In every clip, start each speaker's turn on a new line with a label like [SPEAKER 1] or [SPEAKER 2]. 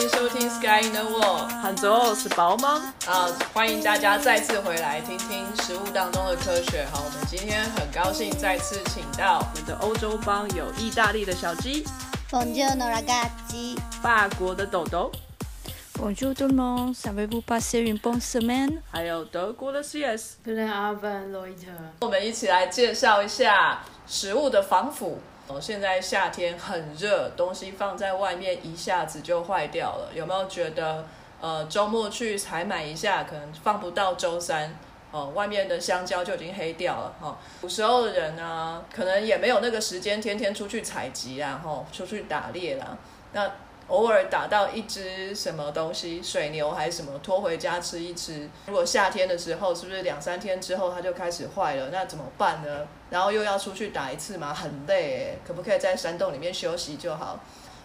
[SPEAKER 1] 欢迎收听 Sky in the World，
[SPEAKER 2] 杭州是包吗？
[SPEAKER 1] 啊，欢迎大家再次回来听听食物当中的科学。好，我们今天很高兴再次请到
[SPEAKER 2] 我们的欧洲帮有意大利的小鸡
[SPEAKER 3] ，Bonjour ragazzi，
[SPEAKER 2] 法国的豆豆
[SPEAKER 4] ，Bonjour tout le monde，savez-vous passer une bonne semaine？
[SPEAKER 2] 还有德国的 CS，
[SPEAKER 1] 我们一起来介绍一下食物的防腐。现在夏天很热，东西放在外面一下子就坏掉了。有没有觉得，呃，周末去采买一下，可能放不到周三，哦，外面的香蕉就已经黑掉了。哈，古时候的人呢，可能也没有那个时间天天出去采集啊，哈，出去打猎啦。那偶尔打到一只什么东西，水牛还是什么，拖回家吃一吃。如果夏天的时候，是不是两三天之后它就开始坏了？那怎么办呢？然后又要出去打一次嘛，很累，可不可以在山洞里面休息就好？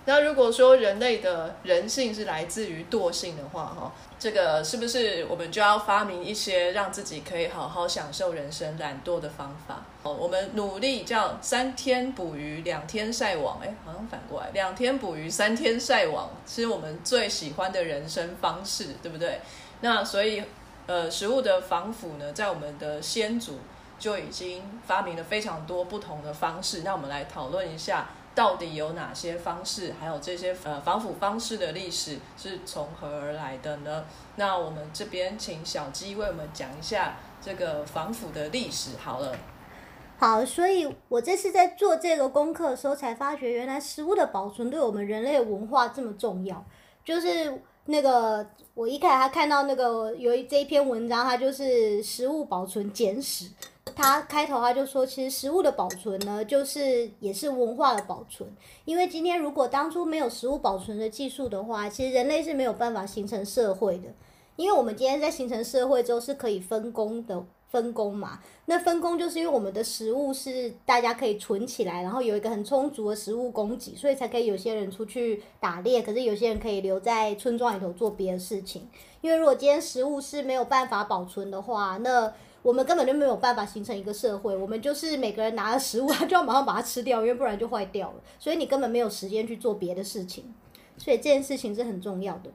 [SPEAKER 1] 那如果说人类的人性是来自于惰性的话，哈，这个是不是我们就要发明一些让自己可以好好享受人生、懒惰的方法？哦，我们努力叫三天捕鱼两天晒网，哎，好像反过来，两天捕鱼三天晒网，是我们最喜欢的人生方式，对不对？那所以，呃，食物的防腐呢，在我们的先祖就已经发明了非常多不同的方式。那我们来讨论一下。到底有哪些方式？还有这些呃防腐方式的历史是从何而来的呢？那我们这边请小鸡为我们讲一下这个防腐的历史。好了，
[SPEAKER 3] 好，所以我这次在做这个功课的时候，才发觉原来食物的保存对我们人类文化这么重要。就是那个我一开始还看到那个有一这一篇文章，它就是食物保存简史。他开头他就说，其实食物的保存呢，就是也是文化的保存。因为今天如果当初没有食物保存的技术的话，其实人类是没有办法形成社会的。因为我们今天在形成社会之后是可以分工的，分工嘛。那分工就是因为我们的食物是大家可以存起来，然后有一个很充足的食物供给，所以才可以有些人出去打猎，可是有些人可以留在村庄里头做别的事情。因为如果今天食物是没有办法保存的话，那我们根本就没有办法形成一个社会，我们就是每个人拿了食物，他就要马上把它吃掉，因为不然就坏掉了。所以你根本没有时间去做别的事情，所以这件事情是很重要的。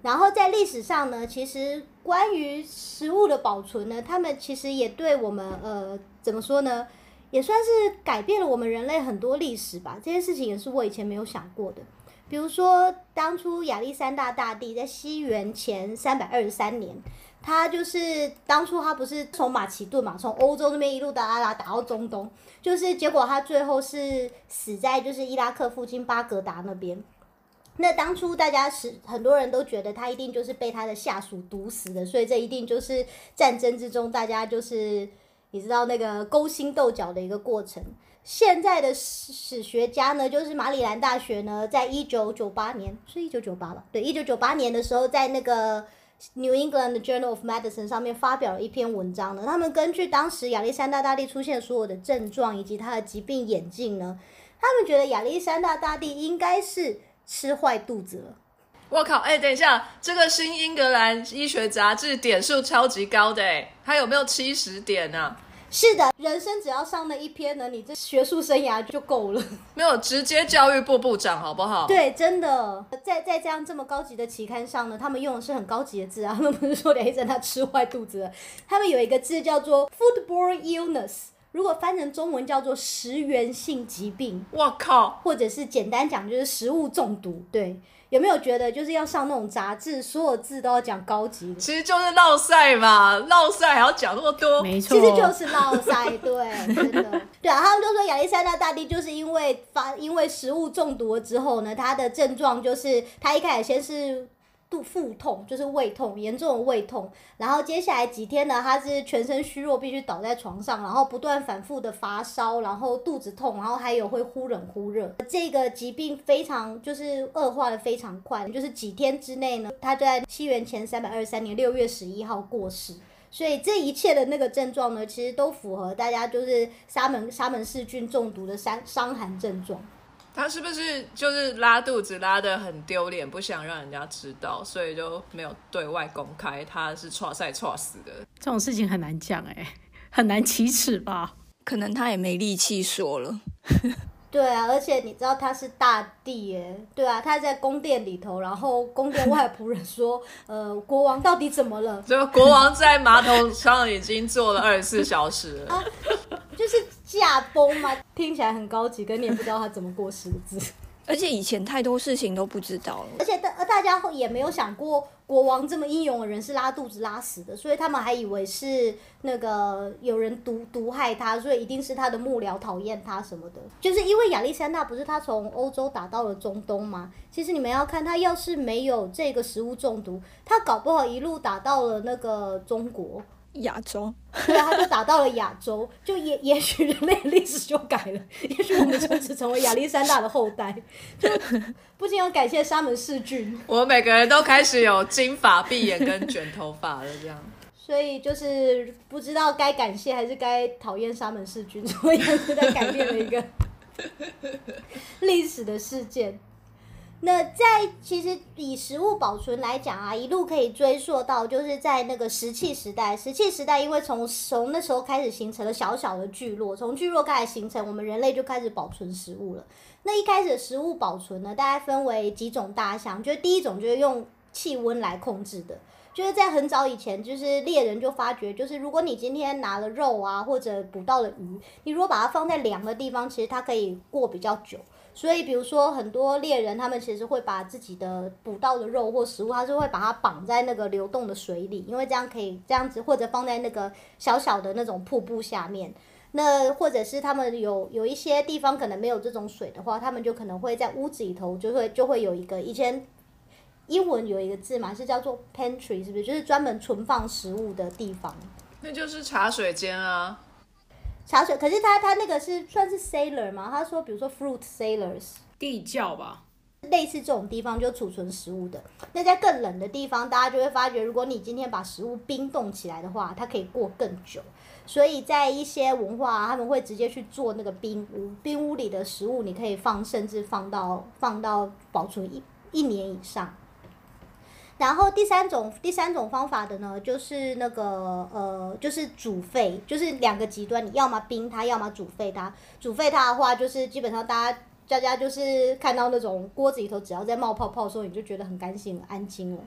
[SPEAKER 3] 然后在历史上呢，其实关于食物的保存呢，他们其实也对我们呃怎么说呢，也算是改变了我们人类很多历史吧。这件事情也是我以前没有想过的。比如说，当初亚历山大大帝在西元前三百二十三年。他就是当初他不是从马其顿嘛，从欧洲那边一路打打打到中东，就是结果他最后是死在就是伊拉克附近巴格达那边。那当初大家是很多人都觉得他一定就是被他的下属毒死的，所以这一定就是战争之中大家就是你知道那个勾心斗角的一个过程。现在的史学家呢，就是马里兰大学呢，在一九九八年是一九九八吧？对，一九九八年的时候在那个。New England Journal of Medicine 上面发表了一篇文章呢，他们根据当时亚历山大大帝出现所有的症状以及他的疾病演进呢，他们觉得亚历山大大帝应该是吃坏肚子了。
[SPEAKER 1] 我靠！哎，等一下，这个新英格兰医学杂志点数超级高的哎，它有没有七十点呢？
[SPEAKER 3] 是的，人生只要上那一篇呢，你这学术生涯就够了。
[SPEAKER 1] 没有直接教育部部长，好不好？
[SPEAKER 3] 对，真的，在在这样这么高级的期刊上呢，他们用的是很高级的字啊，他们不是说梁医生他吃坏肚子了，他们有一个字叫做 foodborne illness，如果翻成中文叫做食源性疾病。
[SPEAKER 1] 我靠！
[SPEAKER 3] 或者是简单讲就是食物中毒，对。有没有觉得就是要上那种杂志，所有字都要讲高级？
[SPEAKER 1] 其实就是绕赛嘛，绕赛还要讲那么多，
[SPEAKER 4] 没错，
[SPEAKER 3] 其实就是绕赛，对，真的，对啊，他们就说亚历山大大帝就是因为发因为食物中毒了之后呢，他的症状就是他一开始先是。肚腹痛就是胃痛，严重的胃痛，然后接下来几天呢，他是全身虚弱，必须倒在床上，然后不断反复的发烧，然后肚子痛，然后还有会忽冷忽热。这个疾病非常就是恶化的非常快，就是几天之内呢，他就在西元前三百二十三年六月十一号过世。所以这一切的那个症状呢，其实都符合大家就是沙门沙门氏菌中毒的伤伤寒症状。
[SPEAKER 1] 他是不是就是拉肚子拉的很丢脸，不想让人家知道，所以就没有对外公开他是错赛错死的？
[SPEAKER 4] 这种事情很难讲哎，很难启齿吧？
[SPEAKER 5] 可能他也没力气说了。
[SPEAKER 3] 对啊，而且你知道他是大帝耶，对啊，他在宫殿里头，然后宫殿外仆人说，呃，国王到底怎么了？
[SPEAKER 1] 这个国王在马桶上已经坐了二十四小时了。
[SPEAKER 3] 就是驾崩吗，听起来很高级，可你也不知道他怎么过世的字。
[SPEAKER 4] 而且以前太多事情都不知道了。
[SPEAKER 3] 而且大大家也没有想过国王这么英勇的人是拉肚子拉死的，所以他们还以为是那个有人毒毒害他，所以一定是他的幕僚讨厌他什么的。就是因为亚历山大不是他从欧洲打到了中东吗？其实你们要看他要是没有这个食物中毒，他搞不好一路打到了那个中国。
[SPEAKER 4] 亚洲，
[SPEAKER 3] 对啊，他就打到了亚洲，就也也许人类历史就改了，也许我们从此成为亚历山大的后代，就不仅要感谢沙门氏菌，
[SPEAKER 1] 我们每个人都开始有金发碧眼跟卷头发了，这样。
[SPEAKER 3] 所以就是不知道该感谢还是该讨厌沙门氏菌，所以是在改变了一个历史的事件。那在其实以食物保存来讲啊，一路可以追溯到就是在那个石器时代。石器时代因为从从那时候开始形成了小小的聚落，从聚落开始形成，我们人类就开始保存食物了。那一开始食物保存呢，大概分为几种大项，就是第一种就是用气温来控制的，就是在很早以前，就是猎人就发觉，就是如果你今天拿了肉啊或者捕到了鱼，你如果把它放在凉的地方，其实它可以过比较久。所以，比如说很多猎人，他们其实会把自己的捕到的肉或食物，他是会把它绑在那个流动的水里，因为这样可以这样子，或者放在那个小小的那种瀑布下面。那或者是他们有有一些地方可能没有这种水的话，他们就可能会在屋子里头就会就会有一个以前英文有一个字嘛，是叫做 pantry，是不是？就是专门存放食物的地方。
[SPEAKER 1] 那就是茶水间啊。
[SPEAKER 3] 茶水，可是他他那个是算是 sailor 吗？他说，比如说 fruit sailors
[SPEAKER 5] 地窖吧，
[SPEAKER 3] 类似这种地方就储存食物的。那在更冷的地方，大家就会发觉，如果你今天把食物冰冻起来的话，它可以过更久。所以在一些文化，他们会直接去做那个冰屋，冰屋里的食物你可以放，甚至放到放到保存一一年以上。然后第三种第三种方法的呢，就是那个呃，就是煮沸，就是两个极端，你要么冰它，要么煮沸它。煮沸它的话，就是基本上大家大家就是看到那种锅子里头只要在冒泡泡的时候，你就觉得很干净很安心了。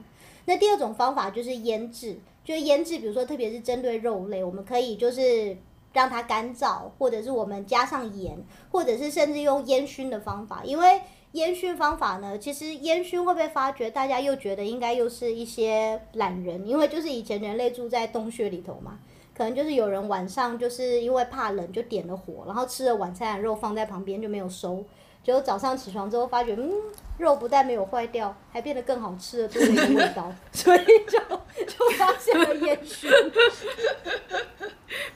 [SPEAKER 3] 那第二种方法就是腌制，就是腌制，比如说特别是针对肉类，我们可以就是让它干燥，或者是我们加上盐，或者是甚至用烟熏的方法，因为。烟熏方法呢？其实烟熏会被发觉，大家又觉得应该又是一些懒人，因为就是以前人类住在洞穴里头嘛，可能就是有人晚上就是因为怕冷就点了火，然后吃了晚餐的肉放在旁边就没有收，结果早上起床之后发觉，嗯，肉不但没有坏掉，还变得更好吃了，多了一个味道，所以就就发现了烟熏。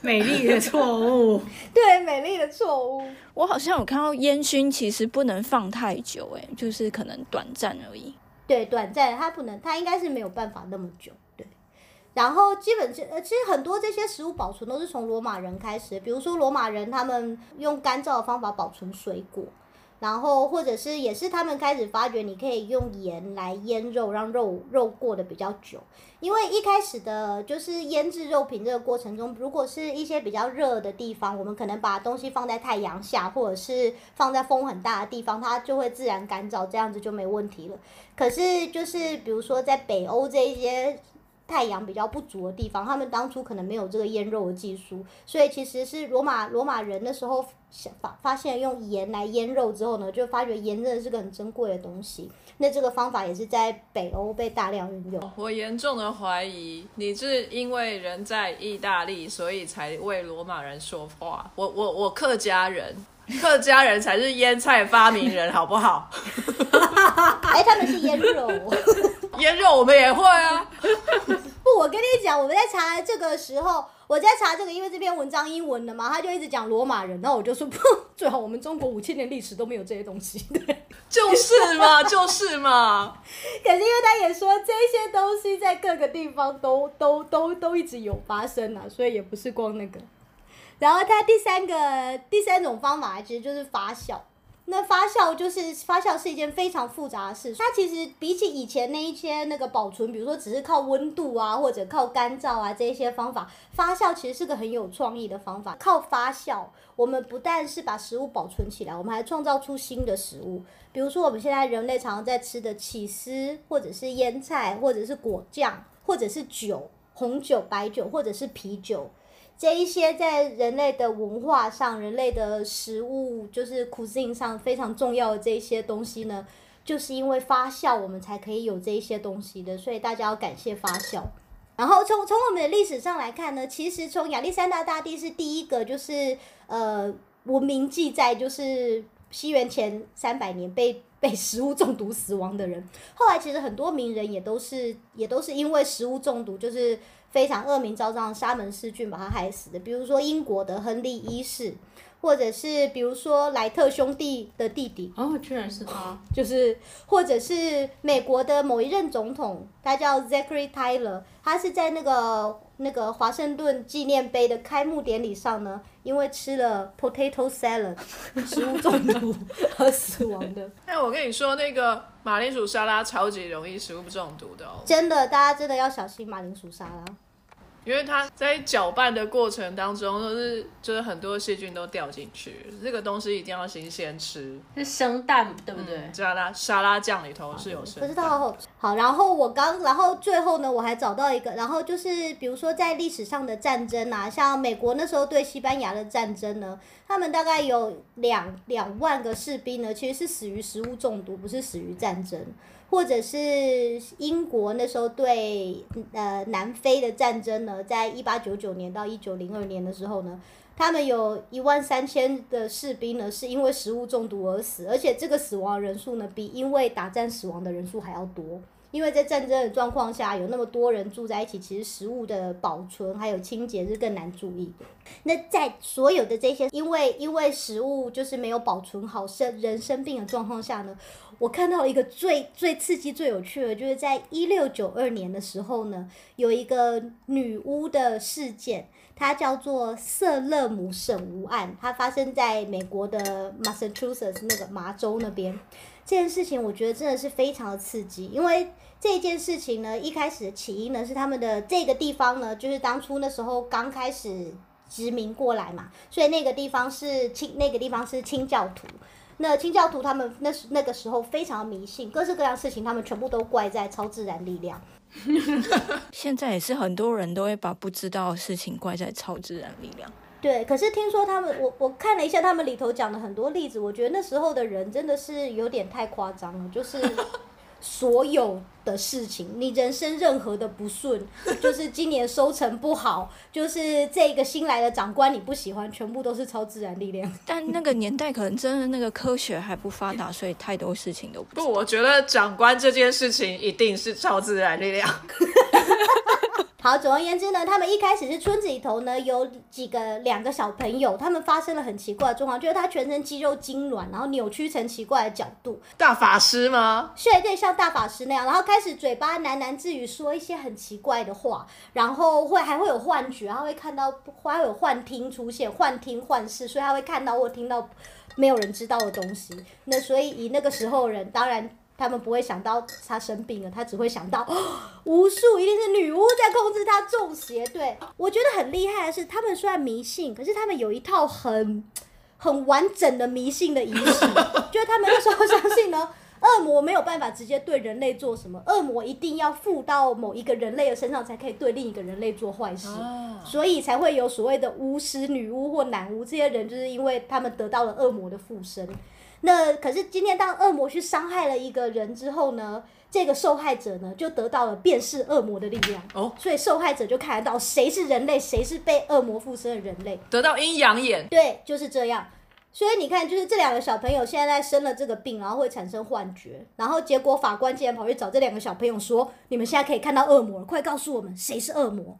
[SPEAKER 5] 美丽的错误，
[SPEAKER 3] 对，美丽的错误。
[SPEAKER 4] 我好像有看到烟熏，其实不能放太久，哎，就是可能短暂而已。
[SPEAKER 3] 对，短暂，它不能，它应该是没有办法那么久。对，然后基本这，呃，其实很多这些食物保存都是从罗马人开始，比如说罗马人他们用干燥的方法保存水果。然后，或者是也是他们开始发觉，你可以用盐来腌肉，让肉肉过得比较久。因为一开始的就是腌制肉品这个过程中，如果是一些比较热的地方，我们可能把东西放在太阳下，或者是放在风很大的地方，它就会自然干燥，这样子就没问题了。可是就是比如说在北欧这一些。太阳比较不足的地方，他们当初可能没有这个腌肉的技术，所以其实是罗马罗马人的时候想发发现用盐来腌肉之后呢，就发觉盐真的是个很珍贵的东西。那这个方法也是在北欧被大量运用。
[SPEAKER 1] 我严重的怀疑你是因为人在意大利，所以才为罗马人说话。我我我客家人，客家人才是腌菜发明人，好不好？
[SPEAKER 3] 哎，他们是腌肉。
[SPEAKER 1] 腌肉我们也会啊！
[SPEAKER 3] 不，我跟你讲，我们在查这个时候，我在查这个，因为这篇文章英文的嘛，他就一直讲罗马人，然后我就说，不 最好我们中国五千年历史都没有这些东西，对，
[SPEAKER 1] 就是嘛，就是嘛。
[SPEAKER 3] 可是因为他也说这些东西在各个地方都都都都一直有发生啊，所以也不是光那个。然后他第三个第三种方法其实就是发酵。那发酵就是发酵是一件非常复杂的事，它其实比起以前那一些那个保存，比如说只是靠温度啊或者靠干燥啊这一些方法，发酵其实是个很有创意的方法。靠发酵，我们不但是把食物保存起来，我们还创造出新的食物。比如说我们现在人类常常在吃的起司，或者是腌菜，或者是果酱，或者是酒，红酒、白酒，或者是啤酒。这一些在人类的文化上、人类的食物就是 cuisine 上非常重要的这一些东西呢，就是因为发酵，我们才可以有这一些东西的。所以大家要感谢发酵。然后从从我们的历史上来看呢，其实从亚历山大大帝是第一个，就是呃文明记载，就是西元前三百年被被食物中毒死亡的人。后来其实很多名人也都是也都是因为食物中毒，就是。非常恶名昭彰的沙门氏菌把他害死的，比如说英国的亨利一世，或者是比如说莱特兄弟的弟弟，
[SPEAKER 5] 哦，居然是他，
[SPEAKER 3] 就是或者是美国的某一任总统，他叫 Zachary Taylor，他是在那个那个华盛顿纪念碑的开幕典礼上呢，因为吃了 potato salad 食物中毒 而死亡的。
[SPEAKER 1] 哎，我跟你说，那个马铃薯沙拉超级容易食物中毒的哦，
[SPEAKER 3] 真的，大家真的要小心马铃薯沙拉。
[SPEAKER 1] 因为它在搅拌的过程当中，都是就是很多细菌都掉进去，这个东西一定要新鲜吃。
[SPEAKER 5] 是生蛋对不对？
[SPEAKER 1] 沙拉沙拉酱里头是有生。
[SPEAKER 3] 不知道好，然后我刚，然后最后呢，我还找到一个，然后就是比如说在历史上的战争啊，像美国那时候对西班牙的战争呢，他们大概有两两万个士兵呢，其实是死于食物中毒，不是死于战争。或者是英国那时候对呃南非的战争呢，在一八九九年到一九零二年的时候呢，他们有一万三千的士兵呢是因为食物中毒而死，而且这个死亡人数呢比因为打战死亡的人数还要多。因为在战争的状况下，有那么多人住在一起，其实食物的保存还有清洁是更难注意的。那在所有的这些因为因为食物就是没有保存好生人生病的状况下呢？我看到一个最 最刺激、最有趣的，就是在一六九二年的时候呢，有一个女巫的事件，它叫做瑟勒姆省巫案，它发生在美国的 Massachusetts 那个麻州那边。这件事情我觉得真的是非常的刺激，因为这件事情呢，一开始的起因呢是他们的这个地方呢，就是当初那时候刚开始殖民过来嘛，所以那个地方是清，那个地方是清教徒。那清教徒他们那时那个时候非常迷信，各式各样事情他们全部都怪在超自然力量。
[SPEAKER 4] 现在也是很多人都会把不知道的事情怪在超自然力量。
[SPEAKER 3] 对，可是听说他们，我我看了一下他们里头讲的很多例子，我觉得那时候的人真的是有点太夸张了，就是。所有的事情，你人生任何的不顺，就是今年收成不好，就是这个新来的长官你不喜欢，全部都是超自然力量。
[SPEAKER 4] 但那个年代可能真的那个科学还不发达，所以太多事情都
[SPEAKER 1] 不。不，我觉得长官这件事情一定是超自然力量。
[SPEAKER 3] 好，总而言之呢，他们一开始是村子里头呢有几个两个小朋友，他们发生了很奇怪的状况，就是他全身肌肉痉挛，然后扭曲成奇怪的角度。
[SPEAKER 1] 大法师吗？
[SPEAKER 3] 对对，像大法师那样，然后开始嘴巴喃喃自语，说一些很奇怪的话，然后会还会有幻觉，他会看到，还会有幻听出现，幻听幻视，所以他会看到或听到没有人知道的东西。那所以以那个时候人，当然。他们不会想到他生病了，他只会想到巫术一定是女巫在控制他中邪。对我觉得很厉害的是，他们虽然迷信，可是他们有一套很很完整的迷信的仪式，就是他们那时候相信呢，恶魔没有办法直接对人类做什么，恶魔一定要附到某一个人类的身上才可以对另一个人类做坏事，所以才会有所谓的巫师、女巫或男巫这些人，就是因为他们得到了恶魔的附身。那可是今天，当恶魔去伤害了一个人之后呢，这个受害者呢就得到了辨识恶魔的力量哦，所以受害者就看得到谁是人类，谁是被恶魔附身的人类，
[SPEAKER 1] 得到阴阳眼。
[SPEAKER 3] 对，就是这样。所以你看，就是这两个小朋友现在生了这个病，然后会产生幻觉，然后结果法官竟然跑去找这两个小朋友说：“你们现在可以看到恶魔了，快告诉我们谁是恶魔。”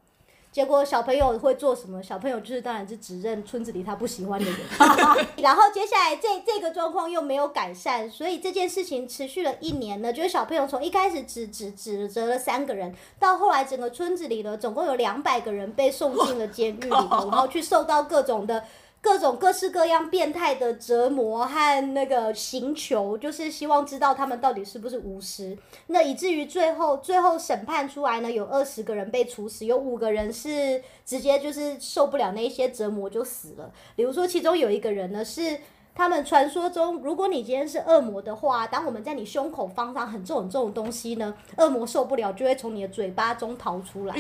[SPEAKER 3] 结果小朋友会做什么？小朋友就是当然是指认村子里他不喜欢的人。然后接下来这这个状况又没有改善，所以这件事情持续了一年呢。就是小朋友从一开始只只指责了三个人，到后来整个村子里呢，总共有两百个人被送进了监狱里头，然后去受到各种的各种各式各样变态的折磨和那个刑求，就是希望知道他们到底是不是巫师。那以至于最后最后审判出来呢，有二十个人被处死，有五个人是直接就是受不了那些折磨就死了。比如说，其中有一个人呢是。他们传说中，如果你今天是恶魔的话，当我们在你胸口放上很重很重的东西呢，恶魔受不了就会从你的嘴巴中逃出来。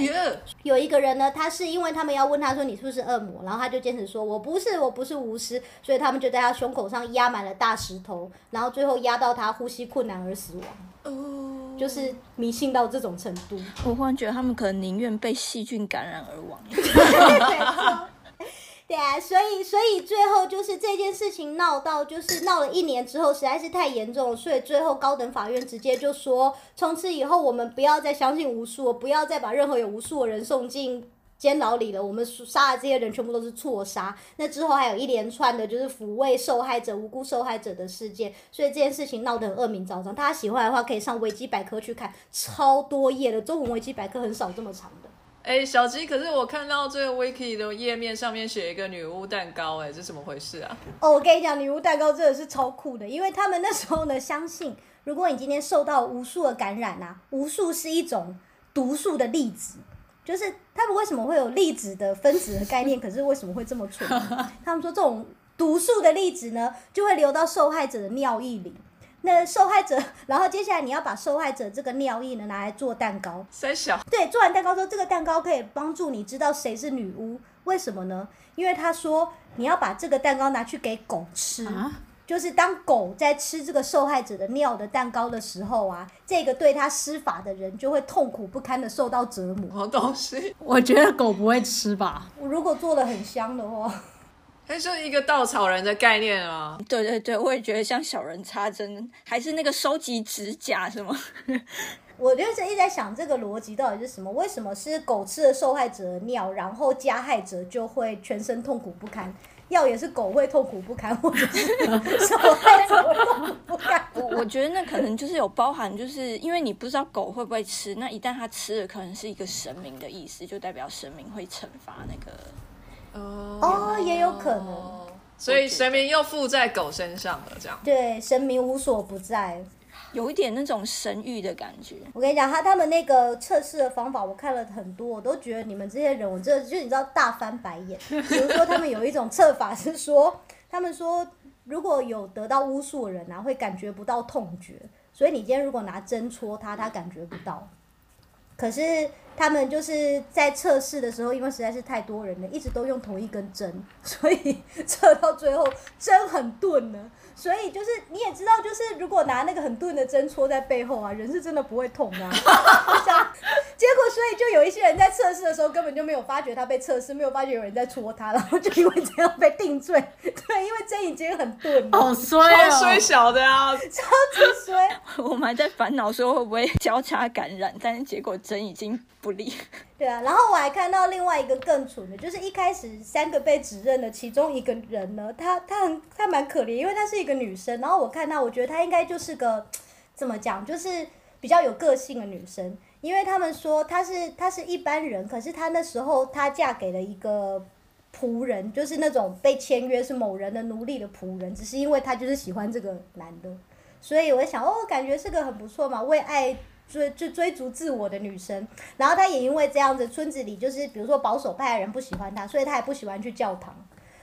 [SPEAKER 3] 有一个人呢，他是因为他们要问他说你是不是恶魔，然后他就坚持说我不是，我不是巫师，所以他们就在他胸口上压满了大石头，然后最后压到他呼吸困难而死亡。
[SPEAKER 1] 哦，
[SPEAKER 3] 就是迷信到这种程度。
[SPEAKER 4] 我忽然觉得他们可能宁愿被细菌感染而亡。
[SPEAKER 3] 对啊，所以所以最后就是这件事情闹到就是闹了一年之后，实在是太严重了，所以最后高等法院直接就说，从此以后我们不要再相信巫术，不要再把任何有巫术的人送进监牢里了，我们杀的这些人全部都是错杀。那之后还有一连串的就是抚慰受害者、无辜受害者的事件，所以这件事情闹得很恶名昭彰。大家喜欢的话，可以上维基百科去看，超多页的中文维基百科很少这么长的。
[SPEAKER 1] 哎，小吉，可是我看到这个 wiki 的页面上面写一个女巫蛋糕，哎，这怎么回事啊？
[SPEAKER 3] 哦，我跟你讲，女巫蛋糕真的是超酷的，因为他们那时候呢，相信如果你今天受到无数的感染啊，无数是一种毒素的粒子，就是他们为什么会有粒子的分子的概念？可是为什么会这么蠢？他们说这种毒素的粒子呢，就会流到受害者的尿液里。那受害者，然后接下来你要把受害者这个尿液呢拿来做蛋糕。
[SPEAKER 1] 三小，
[SPEAKER 3] 对，做完蛋糕之后，这个蛋糕可以帮助你知道谁是女巫。为什么呢？因为他说你要把这个蛋糕拿去给狗吃，就是当狗在吃这个受害者的尿的蛋糕的时候啊，这个对他施法的人就会痛苦不堪的受到折磨。
[SPEAKER 1] 什么东西？
[SPEAKER 5] 我觉得狗不会吃吧？
[SPEAKER 3] 如果做的很香的话，
[SPEAKER 1] 那就是一个稻草人的概念啊。
[SPEAKER 4] 对对对，我也觉得像小人插针，还是那个收集指甲什么。
[SPEAKER 3] 我就是一直在想这个逻辑到底是什么？为什么是狗吃了受害者的尿，然后加害者就会全身痛苦不堪？要也是狗会痛苦不堪，或者是受害者会痛苦不堪？
[SPEAKER 4] 我 我觉得那可能就是有包含，就是因为你不知道狗会不会吃，那一旦它吃了，可能是一个神明的意思，就代表神明会惩罚那个。
[SPEAKER 3] 哦，也有可能。
[SPEAKER 1] 所以神明又附在狗身上了，这样。
[SPEAKER 3] 对，神明无所不在。
[SPEAKER 4] 有一点那种神谕的感觉。
[SPEAKER 3] 我跟你讲，他他们那个测试的方法，我看了很多，我都觉得你们这些人，我真的就你知道大翻白眼。比如说，他们有一种测法是说，他们说如果有得到巫术的人啊，会感觉不到痛觉，所以你今天如果拿针戳他，他感觉不到。可是他们就是在测试的时候，因为实在是太多人了，一直都用同一根针，所以测到最后针很钝呢。所以就是你也知道，就是如果拿那个很钝的针戳在背后啊，人是真的不会痛的啊。结果所以就有一些人在测试的时候根本就没有发觉他被测试，没有发觉有人在戳他，然后就因为这样被定罪。对，因为针已经很钝了，
[SPEAKER 5] 好衰
[SPEAKER 1] 超衰小的啊，
[SPEAKER 3] 超级衰。
[SPEAKER 4] 我们还在烦恼说会不会交叉感染，但是结果针已经不
[SPEAKER 3] 对啊，然后我还看到另外一个更蠢的，就是一开始三个被指认的其中一个人呢，她她很她蛮可怜，因为她是一个女生，然后我看到，我觉得她应该就是个怎么讲，就是比较有个性的女生，因为他们说她是她是一般人，可是她那时候她嫁给了一个仆人，就是那种被签约是某人的奴隶的仆人，只是因为她就是喜欢这个男的，所以我想，哦，感觉是个很不错嘛，为爱。追追追逐自我的女生，然后她也因为这样子，村子里就是比如说保守派的人不喜欢她，所以她也不喜欢去教堂，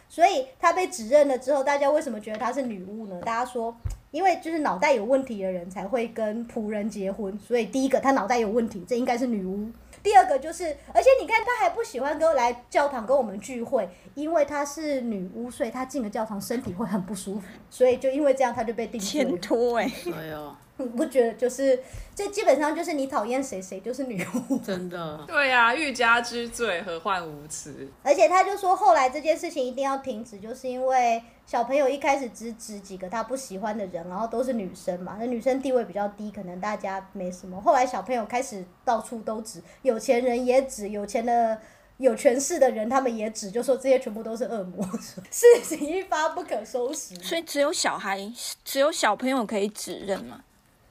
[SPEAKER 3] 所以她被指认了之后，大家为什么觉得她是女巫呢？大家说，因为就是脑袋有问题的人才会跟仆人结婚，所以第一个她脑袋有问题，这应该是女巫。第二个就是，而且你看她还不喜欢跟来教堂跟我们聚会，因为她是女巫，所以她进了教堂身体会很不舒服，所以就因为这样，她就被定罪。
[SPEAKER 4] 牵拖哎，
[SPEAKER 5] 哎呦。
[SPEAKER 3] 你 不觉得就是这基本上就是你讨厌谁谁就是女巫，
[SPEAKER 5] 真的。
[SPEAKER 1] 对呀，欲加之罪，何患无辞？
[SPEAKER 3] 而且他就说，后来这件事情一定要停止，就是因为小朋友一开始只指几个他不喜欢的人，然后都是女生嘛，那女生地位比较低，可能大家没什么。后来小朋友开始到处都指，有钱人也指，有钱的有权势的人他们也指，就说这些全部都是恶魔，事情一发不可收拾。
[SPEAKER 4] 所以只有小孩，只有小朋友可以指认嘛。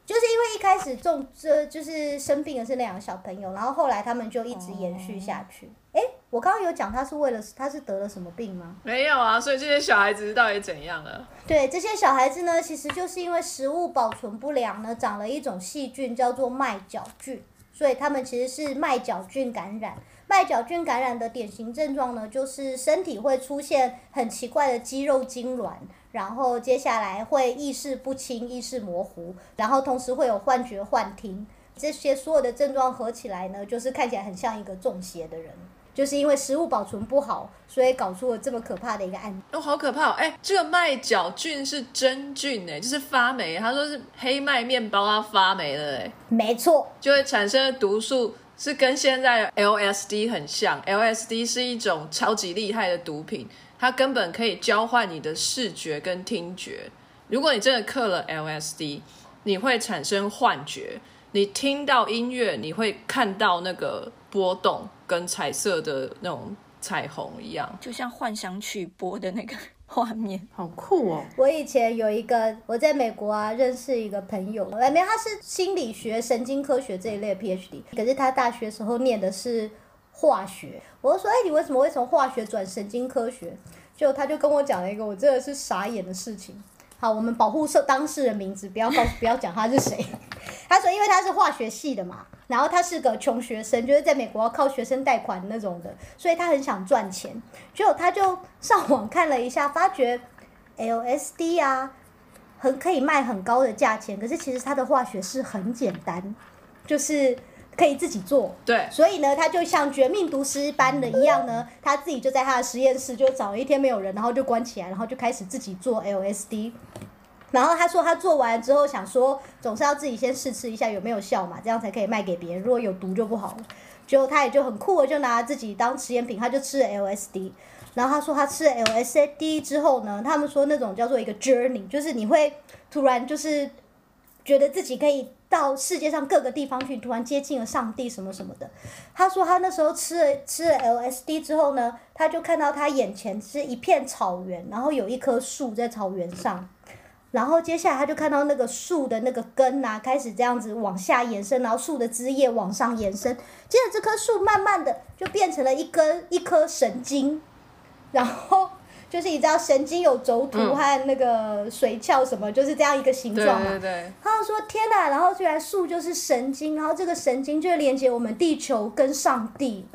[SPEAKER 3] 就是因为一开始中这就是生病的是那两个小朋友，然后后来他们就一直延续下去。哎，我刚刚有讲他是为了他是得了什么病吗？
[SPEAKER 1] 没有啊，所以这些小孩子到底怎样了？
[SPEAKER 3] 对，这些小孩子呢，其实就是因为食物保存不良呢，长了一种细菌叫做麦角菌，所以他们其实是麦角菌感染。麦角菌感染的典型症状呢，就是身体会出现很奇怪的肌肉痉挛，然后接下来会意识不清、意识模糊，然后同时会有幻觉、幻听，这些所有的症状合起来呢，就是看起来很像一个中邪的人。就是因为食物保存不好，所以搞出了这么可怕的一个案例。
[SPEAKER 1] 哦，好可怕、哦！哎，这个麦角菌是真菌哎，就是发霉。他说是黑麦面包它发霉了哎，
[SPEAKER 3] 没错，
[SPEAKER 1] 就会产生的毒素是跟现在 LSD 很像。LSD 是一种超级厉害的毒品，它根本可以交换你的视觉跟听觉。如果你真的刻了 LSD，你会产生幻觉，你听到音乐，你会看到那个波动跟彩色的那种彩虹一样。
[SPEAKER 4] 就像幻想曲播的那个画面。
[SPEAKER 5] 好酷哦！
[SPEAKER 3] 我以前有一个我在美国啊认识一个朋友，哎没有，他是心理学、神经科学这一类的 PhD，可是他大学时候念的是化学。我就说，哎，你为什么会从化学转神经科学？就他就跟我讲了一个我真的是傻眼的事情。好，我们保护社当事人名字，不要告 不要讲他是谁。他说，因为他是化学系的嘛，然后他是个穷学生，就是在美国要靠学生贷款那种的，所以他很想赚钱。结果他就上网看了一下，发觉 LSD 啊，很可以卖很高的价钱，可是其实它的化学是很简单，就是可以自己做。
[SPEAKER 1] 对，
[SPEAKER 3] 所以呢，他就像绝命毒师般的一样呢，他自己就在他的实验室就找了一天没有人，然后就关起来，然后就开始自己做 LSD。然后他说他做完之后想说，总是要自己先试吃一下有没有效嘛，这样才可以卖给别人。如果有毒就不好了。结果他也就很酷的就拿自己当实验品，他就吃了 LSD。然后他说他吃了 LSD 之后呢，他们说那种叫做一个 journey，就是你会突然就是觉得自己可以到世界上各个地方去，突然接近了上帝什么什么的。他说他那时候吃了吃了 LSD 之后呢，他就看到他眼前是一片草原，然后有一棵树在草原上。然后接下来他就看到那个树的那个根啊，开始这样子往下延伸，然后树的枝叶往上延伸，接着这棵树慢慢的就变成了一根一颗神经，然后就是你知道神经有轴突和那个髓鞘什么，就是这样一个形状嘛。
[SPEAKER 1] 对对，
[SPEAKER 3] 他就说：“天哪！”然后居然树就是神经，然后这个神经就连接我们地球跟上帝，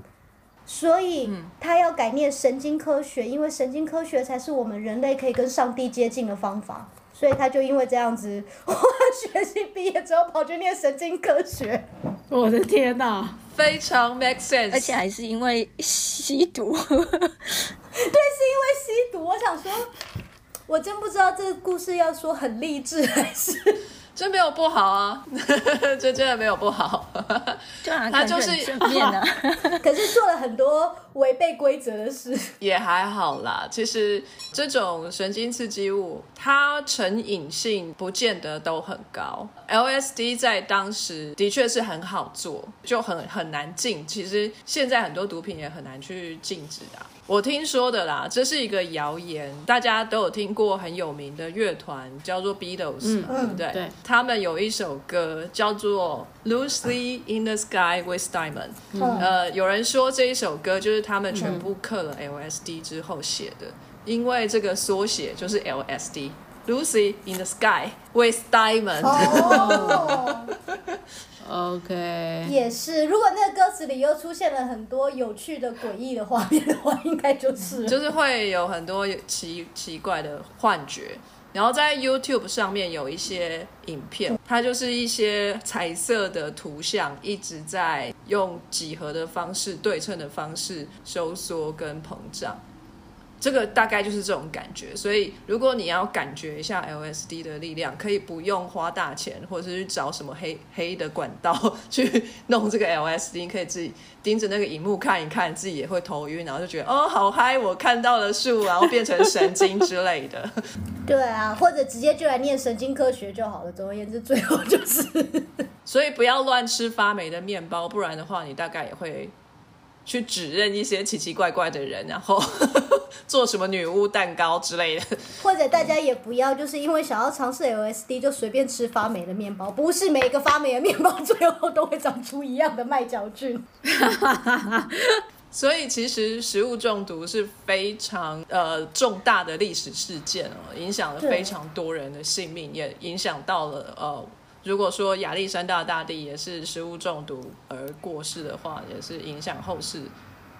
[SPEAKER 3] 所以他要改念神经科学，因为神经科学才是我们人类可以跟上帝接近的方法。所以他就因为这样子，化学系毕业之后跑去念神经科学。
[SPEAKER 5] 我的天哪！
[SPEAKER 1] 非常 make sense。
[SPEAKER 4] 而且还是因为吸毒，
[SPEAKER 3] 对，是因为吸毒。我想说，我真不知道这个故事要说很励志还是
[SPEAKER 1] 这没有不好啊，这真的没有不好。
[SPEAKER 4] 对啊，
[SPEAKER 1] 他就是
[SPEAKER 4] 正面啊。
[SPEAKER 3] 可是做了很多违背规则的事。
[SPEAKER 1] 也还好啦。其实这种神经刺激物，它成瘾性不见得都很高。LSD 在当时的确是很好做，就很很难禁。其实现在很多毒品也很难去禁止的啊、我听说的啦，这是一个谣言，大家都有听过很有名的乐团叫做 Beatles 嘛，对不对？
[SPEAKER 5] 对
[SPEAKER 1] 他们有一首歌叫做《Loosely in the Sky with Diamond》。
[SPEAKER 3] 嗯
[SPEAKER 1] 呃，有人说这一首歌就是他们全部刻了 LSD 之后写的，因为这个缩写就是 LSD。Lucy in the sky with diamond，、
[SPEAKER 3] 哦，
[SPEAKER 5] OK，
[SPEAKER 3] 也是。如果那个歌词里又出现了很多有趣的、诡异的画面的话，应该就是。
[SPEAKER 1] 就是会有很多奇奇怪的幻觉。然后在 YouTube 上面有一些影片，它就是一些彩色的图像一直在用几何的方式、对称的方式收缩跟膨胀。这个大概就是这种感觉，所以如果你要感觉一下 LSD 的力量，可以不用花大钱，或者是去找什么黑黑的管道 去弄这个 LSD，你可以自己盯着那个荧幕看一看，自己也会头晕，然后就觉得哦好嗨，我看到了树，然后变成神经之类的。
[SPEAKER 3] 对啊，或者直接就来念神经科学就好了。总而言之，最后就是
[SPEAKER 1] 所以不要乱吃发霉的面包，不然的话，你大概也会去指认一些奇奇怪怪的人，然后 做什么女巫蛋糕之类的。
[SPEAKER 3] 或者大家也不要就是因为想要尝试 LSD 就随便吃发霉的面包，不是每个发霉的面包最后都会长出一样的麦角菌。
[SPEAKER 1] 所以其实食物中毒是非常呃重大的历史事件哦，影响了非常多人的性命，也影响到了呃，如果说亚历山大大帝也是食物中毒而过世的话，也是影响后世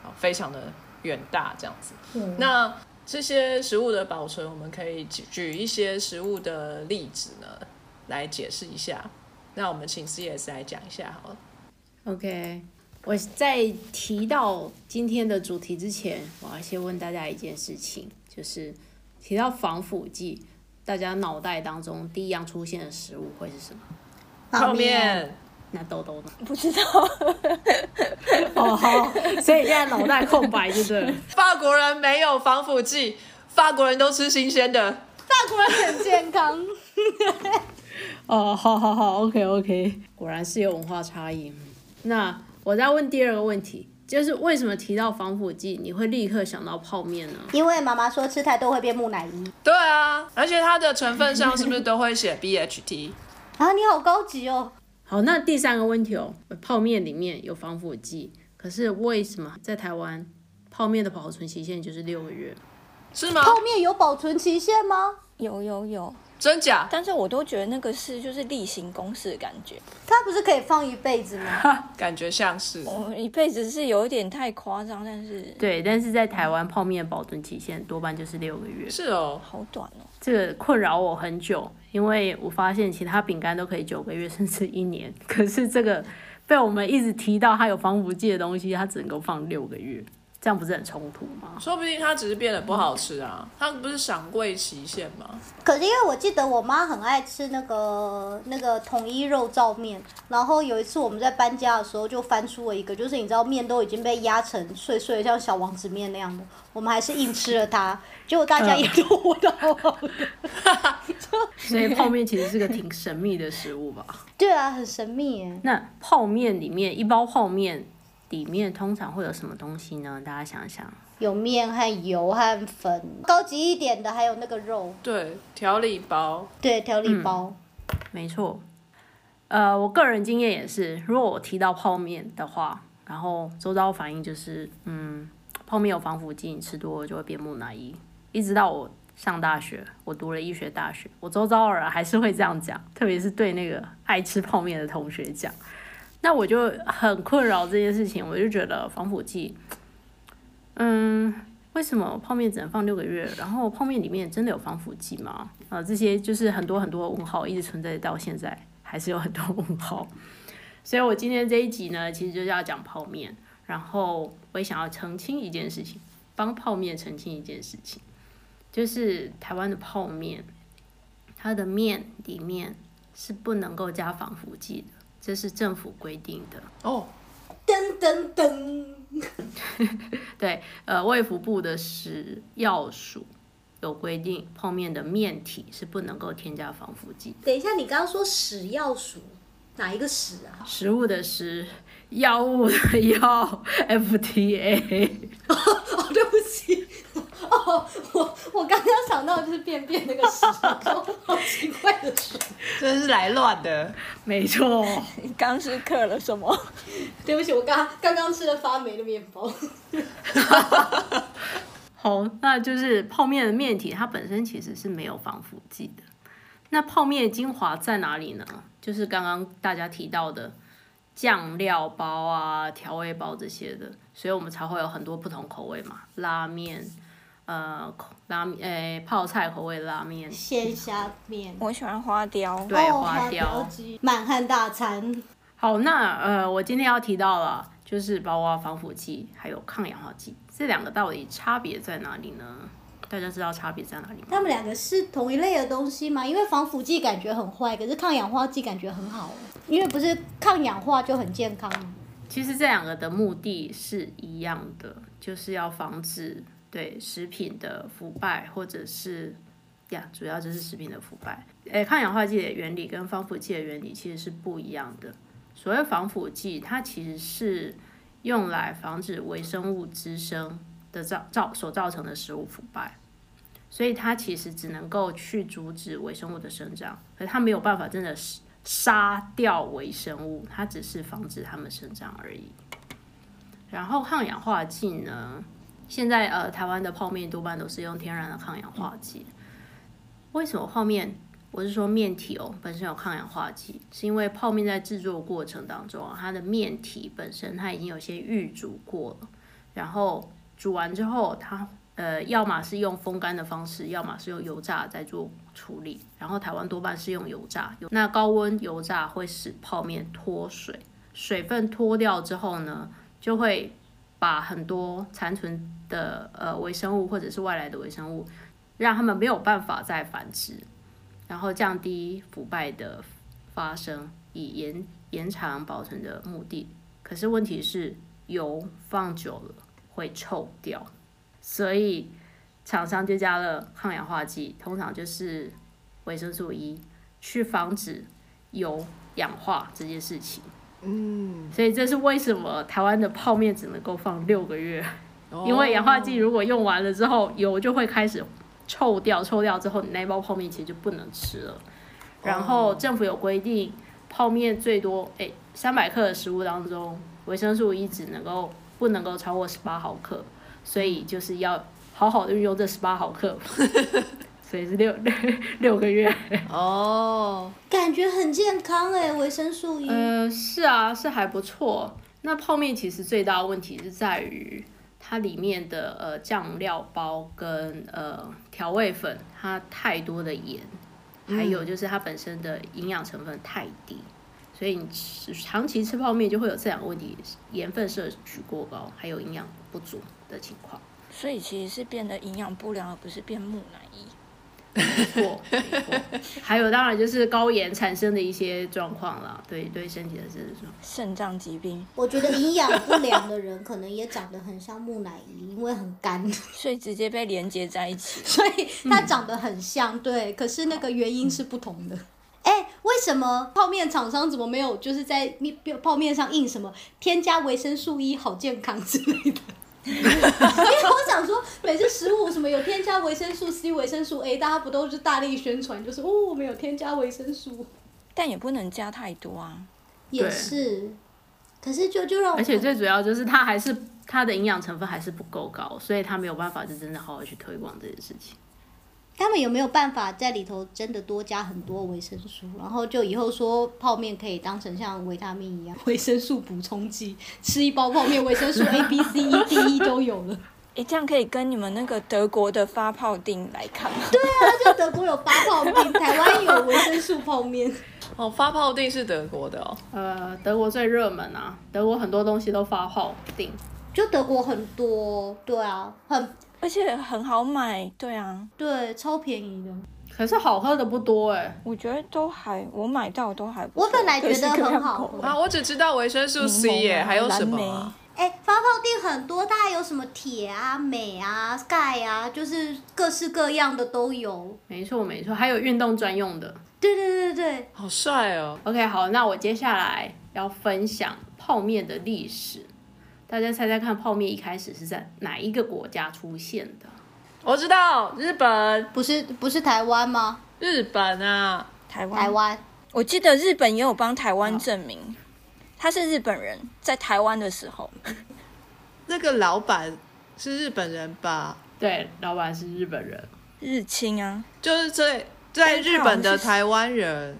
[SPEAKER 1] 啊、非常的远大这样子。
[SPEAKER 3] 嗯
[SPEAKER 1] 那这些食物的保存，我们可以举举一些食物的例子呢，来解释一下。那我们请 CS 来讲一下好了。
[SPEAKER 5] OK，我在提到今天的主题之前，我要先问大家一件事情，就是提到防腐剂，大家脑袋当中第一样出现的食物会是什么？
[SPEAKER 1] 泡面，
[SPEAKER 5] 那豆豆呢？
[SPEAKER 4] 不知道，
[SPEAKER 5] 哦，好，所以现在脑袋空白就对了。
[SPEAKER 1] 法国人没有防腐剂，法国人都吃新鲜的。
[SPEAKER 3] 法国人很健康。
[SPEAKER 5] 哦，好好好，OK OK，果然是有文化差异。那我再问第二个问题，就是为什么提到防腐剂，你会立刻想到泡面呢？
[SPEAKER 3] 因为妈妈说吃太多会变木乃伊
[SPEAKER 1] 对啊，而且它的成分上是不是都会写 BHT？
[SPEAKER 3] 啊，你好高级哦。
[SPEAKER 5] 好，那第三个问题哦，泡面里面有防腐剂，可是为什么在台湾泡面的保存期限就是六个月？
[SPEAKER 1] 是吗？
[SPEAKER 3] 泡面有保存期限吗？
[SPEAKER 4] 有有有，
[SPEAKER 1] 真假？
[SPEAKER 4] 但是我都觉得那个是就是例行公事的感觉，
[SPEAKER 3] 它不是可以放一辈子吗？
[SPEAKER 1] 感觉像是。
[SPEAKER 4] 我一辈子是有一点太夸张，但是
[SPEAKER 5] 对，但是在台湾泡面保存期限多半就是六个月，
[SPEAKER 1] 是哦，
[SPEAKER 4] 好短哦。
[SPEAKER 5] 这个困扰我很久，因为我发现其他饼干都可以九个月甚至一年，可是这个被我们一直提到它有防腐剂的东西，它只能够放六个月，这样不是很冲突吗？
[SPEAKER 1] 说不定它只是变得不好吃啊，它不是赏味期限吗？
[SPEAKER 3] 可是因为我记得我妈很爱吃那个那个统一肉燥面，然后有一次我们在搬家的时候就翻出了一个，就是你知道面都已经被压成碎碎的，像小王子面那样的，我们还是硬吃了它，结果大家也都活得好好的。
[SPEAKER 5] 所以泡面其实是个挺神秘的食物吧。
[SPEAKER 3] 对啊，很神秘耶。
[SPEAKER 5] 那泡面里面一包泡面里面通常会有什么东西呢？大家想想，
[SPEAKER 3] 有面和油和粉，高级一点的还有那个肉，
[SPEAKER 1] 对，调理包。
[SPEAKER 3] 对，调理包。
[SPEAKER 5] 没错，呃，我个人经验也是，如果我提到泡面的话，然后周遭反应就是，嗯，泡面有防腐剂，你吃多了就会变木乃伊。一直到我上大学，我读了医学大学，我周遭的人还是会这样讲，特别是对那个爱吃泡面的同学讲。那我就很困扰这件事情，我就觉得防腐剂，嗯，为什么泡面只能放六个月？然后泡面里面真的有防腐剂吗？啊，这些就是很多很多问号一直存在到现在，还是有很多问号。所以我今天这一集呢，其实就是要讲泡面，然后我也想要澄清一件事情，帮泡面澄清一件事情，就是台湾的泡面，它的面里面是不能够加防腐剂的，这是政府规定的。
[SPEAKER 1] 哦，
[SPEAKER 3] 噔噔噔，
[SPEAKER 5] 对，呃，卫福部的食药署有规定，泡面的面体是不能够添加防腐剂。
[SPEAKER 3] 等一下，你刚刚说食药署，哪一个食啊？
[SPEAKER 5] 食物的食，药物的药，FTA。
[SPEAKER 3] 哦，对不起，哦，我我刚刚想到的就是便便那个屎，说好奇怪的屎。
[SPEAKER 1] 真是来乱的。
[SPEAKER 5] 没错，
[SPEAKER 4] 你刚是刻了什么？
[SPEAKER 3] 对不起，我刚刚刚吃了发霉的面包。
[SPEAKER 5] 好，那就是泡面的面体，它本身其实是没有防腐剂的。那泡面精华在哪里呢？就是刚刚大家提到的酱料包啊、调味包这些的，所以我们才会有很多不同口味嘛，拉面，呃，口拉面，诶、泡菜口味拉面，
[SPEAKER 3] 鲜虾面，
[SPEAKER 4] 我喜欢花雕，
[SPEAKER 5] 对，
[SPEAKER 3] 哦
[SPEAKER 5] 花雕。
[SPEAKER 3] 鸡，满汉大餐。
[SPEAKER 5] 好，那呃，我今天要提到了，就是包括防腐剂还有抗氧化剂，这两个到底差别在哪里呢？大家知道差别在哪里吗？
[SPEAKER 3] 它们两个是同一类的东西吗？因为防腐剂感觉很坏，可是抗氧化剂感觉很好。因为不是抗氧化就很健康吗？
[SPEAKER 5] 其实这两个的目的是一样的，就是要防止对食品的腐败，或者是呀，主要就是食品的腐败。诶，抗氧化剂的原理跟防腐剂的原理其实是不一样的。所谓防腐剂，它其实是用来防止微生物滋生的造造所造成的食物腐败，所以它其实只能够去阻止微生物的生长，可它没有办法真的杀掉微生物，它只是防止它们生长而已。然后抗氧化剂呢，现在呃台湾的泡面多半都是用天然的抗氧化剂。为什么泡面？我是说面体哦，本身有抗氧化剂，是因为泡面在制作过程当中啊，它的面体本身它已经有些预煮过了，然后煮完之后，它呃要么是用风干的方式，要么是用油炸在做处理。然后台湾多半是用油炸，那高温油炸会使泡面脱水，水分脱掉之后呢，就会把很多残存的呃微生物或者是外来的微生物，让它们没有办法再繁殖。然后降低腐败的发生，以延延长保存的目的。可是问题是，油放久了会臭掉，所以厂商就加了抗氧化剂，通常就是维生素 E，去防止油氧化这件事情。嗯，所以这是为什么台湾的泡面只能够放六个月，因为氧化剂如果用完了之后，油就会开始。臭掉，臭掉之后，你那包泡面其实就不能吃了。然后政府有规定，泡面最多诶三百克的食物当中，维生素 E 只能够不能够超过十八毫克，所以就是要好好的运用这十八毫克。所以是六六 六个月。
[SPEAKER 1] 哦，
[SPEAKER 3] 感觉很健康哎，维生素 E。
[SPEAKER 5] 呃，是啊，是还不错。那泡面其实最大的问题是在于。它里面的呃酱料包跟呃调味粉，它太多的盐，还有就是它本身的营养成分太低，所以你吃长期吃泡面就会有这两个问题：盐分摄取过高，还有营养不足的情况。
[SPEAKER 4] 所以其实是变得营养不良，而不是变木乃伊。
[SPEAKER 5] 没错，没错。还有当然就是高盐产生的一些状况啦，对对身体的这种
[SPEAKER 4] 肾脏疾病。
[SPEAKER 3] 我觉得营养不良的人可能也长得很像木乃伊，因为很干，
[SPEAKER 4] 所以直接被连接在一起。
[SPEAKER 3] 所以它长得很像，对，可是那个原因是不同的。哎，为什么泡面厂商怎么没有就是在面泡面上印什么添加维生素 E 好健康之类的？因为我想说，每次食物什么有添加维生素 C、维生素 A，大家不都是大力宣传，就是哦，我们有添加维生素，
[SPEAKER 4] 但也不能加太多啊。
[SPEAKER 3] 也是，可是就就让，
[SPEAKER 5] 而且最主要就是它还是它的营养成分还是不够高，所以它没有办法就真的好好去推广这件事情。
[SPEAKER 3] 他们有没有办法在里头真的多加很多维生素？然后就以后说泡面可以当成像维他命一样 维生素补充剂，吃一包泡面维生素 A、B、C、E、D、E 都有了。
[SPEAKER 4] 哎，这样可以跟你们那个德国的发泡锭来看吗？
[SPEAKER 3] 对啊，就德国有发泡锭，台湾有维生素泡面。
[SPEAKER 1] 哦，发泡锭是德国的哦。
[SPEAKER 5] 呃，德国最热门啊，德国很多东西都发泡锭，
[SPEAKER 3] 就德国很多，对啊，很。
[SPEAKER 4] 而且很好买，对啊，
[SPEAKER 3] 对，超便宜的。
[SPEAKER 5] 可是好喝的不多哎，
[SPEAKER 4] 我觉得都还，我买到都还。
[SPEAKER 3] 我本来觉得很好喝
[SPEAKER 1] 啊，我只知道维生素 C 耶，还有什么？
[SPEAKER 3] 哎，发泡锭很多，大概有什么铁啊、镁啊、钙啊，就是各式各样的都有。
[SPEAKER 5] 没错没错，还有运动专用的。
[SPEAKER 3] 对对对对
[SPEAKER 1] 好帅哦。
[SPEAKER 5] OK，好，那我接下来要分享泡面的历史。大家猜猜看，泡面一开始是在哪一个国家出现的？
[SPEAKER 1] 我知道，日本
[SPEAKER 3] 不是不是台湾吗？
[SPEAKER 1] 日本啊，
[SPEAKER 4] 台湾
[SPEAKER 3] 台湾。
[SPEAKER 4] 我记得日本也有帮台湾证明，他是日本人，在台湾的时候，
[SPEAKER 1] 那个老板是日本人吧？
[SPEAKER 5] 对，老板是日本人，
[SPEAKER 4] 日清啊，
[SPEAKER 1] 就是在在日本的台湾人。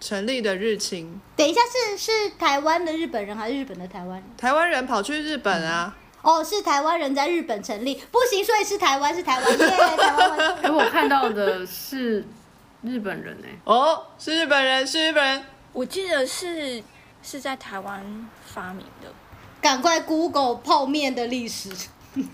[SPEAKER 1] 成立的日清，
[SPEAKER 3] 等一下是是台湾的日本人还是日本的台湾人？
[SPEAKER 1] 台湾人跑去日本啊？
[SPEAKER 3] 哦，是台湾人在日本成立，不行，所以是台湾是台湾耶，台湾。
[SPEAKER 5] 哎，我看到的是日本人哎，
[SPEAKER 1] 哦，是日本人，是日本人，
[SPEAKER 4] 我记得是是在台湾发明的。
[SPEAKER 3] 赶快 Google 泡面的历史。